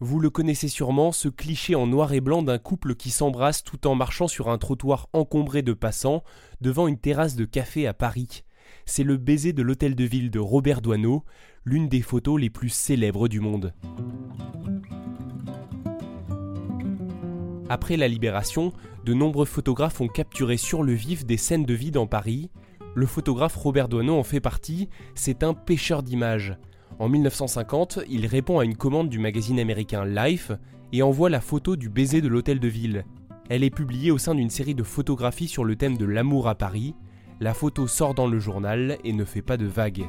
Vous le connaissez sûrement, ce cliché en noir et blanc d'un couple qui s'embrasse tout en marchant sur un trottoir encombré de passants devant une terrasse de café à Paris. C'est le baiser de l'hôtel de ville de Robert Doisneau, l'une des photos les plus célèbres du monde. Après la libération, de nombreux photographes ont capturé sur le vif des scènes de vie dans Paris. Le photographe Robert Doisneau en fait partie, c'est un pêcheur d'images. En 1950, il répond à une commande du magazine américain Life et envoie la photo du baiser de l'hôtel de ville. Elle est publiée au sein d'une série de photographies sur le thème de l'amour à Paris. La photo sort dans le journal et ne fait pas de vagues.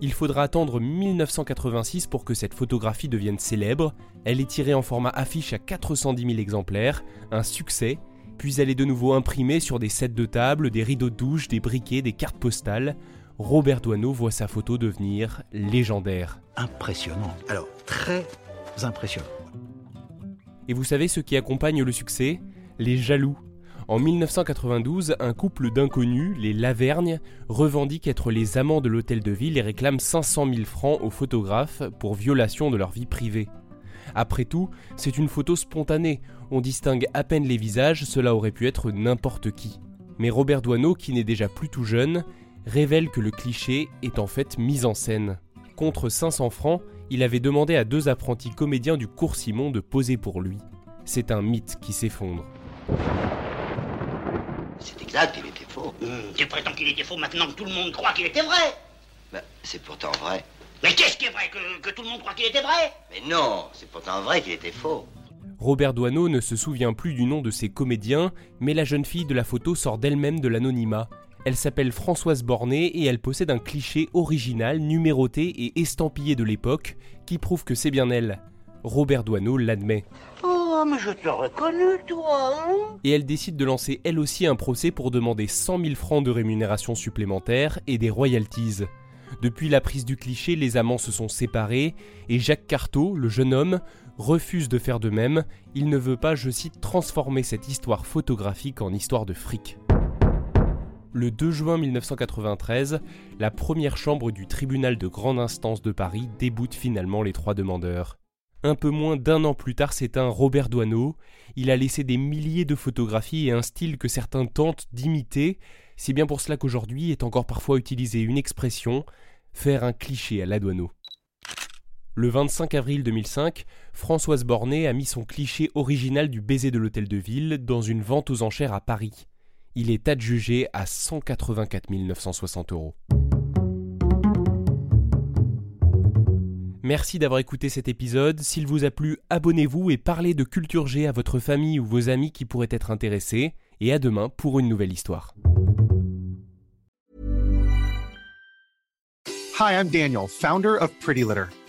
Il faudra attendre 1986 pour que cette photographie devienne célèbre. Elle est tirée en format affiche à 410 000 exemplaires, un succès, puis elle est de nouveau imprimée sur des sets de table, des rideaux de douche, des briquets, des cartes postales. Robert Doisneau voit sa photo devenir légendaire. Impressionnant. Alors, très impressionnant. Et vous savez ce qui accompagne le succès? Les jaloux. En 1992, un couple d'inconnus, les Lavergne, revendique être les amants de l'hôtel de ville et réclame 500 000 francs aux photographes pour violation de leur vie privée. Après tout, c'est une photo spontanée, on distingue à peine les visages, cela aurait pu être n'importe qui. Mais Robert Doisneau, qui n'est déjà plus tout jeune, révèle que le cliché est en fait mis en scène. Contre 500 francs, il avait demandé à deux apprentis comédiens du cours Simon de poser pour lui. C'est un mythe qui s'effondre. C'est exact, il était faux. Tu prétends qu'il était faux maintenant que tout le monde croit qu'il était vrai Bah, c'est pourtant vrai. Mais qu'est-ce qui est vrai que, que tout le monde croit qu'il était vrai? Mais non, c'est pourtant vrai qu'il était faux. Robert Doisneau ne se souvient plus du nom de ses comédiens, mais la jeune fille de la photo sort d'elle-même de l'anonymat. Elle s'appelle Françoise Bornet et elle possède un cliché original, numéroté et estampillé de l'époque qui prouve que c'est bien elle. Robert Doisneau l'admet. Oh, mais je te reconnais, toi, hein Et elle décide de lancer elle aussi un procès pour demander 100 000 francs de rémunération supplémentaire et des royalties. Depuis la prise du cliché, les amants se sont séparés et Jacques Carteau, le jeune homme, refuse de faire de même. Il ne veut pas, je cite, transformer cette histoire photographique en histoire de fric. Le 2 juin 1993, la première chambre du tribunal de grande instance de Paris déboute finalement les trois demandeurs. Un peu moins d'un an plus tard s'éteint Robert Doisneau. Il a laissé des milliers de photographies et un style que certains tentent d'imiter. C'est bien pour cela qu'aujourd'hui est encore parfois utilisée une expression faire un cliché à la Doisneau. Le 25 avril 2005, Françoise Bornet a mis son cliché original du baiser de l'hôtel de ville dans une vente aux enchères à Paris. Il est adjugé à 184 960 euros. Merci d'avoir écouté cet épisode. S'il vous a plu, abonnez-vous et parlez de Culture G à votre famille ou vos amis qui pourraient être intéressés. Et à demain pour une nouvelle histoire. Hi, I'm Daniel, founder of Pretty Litter.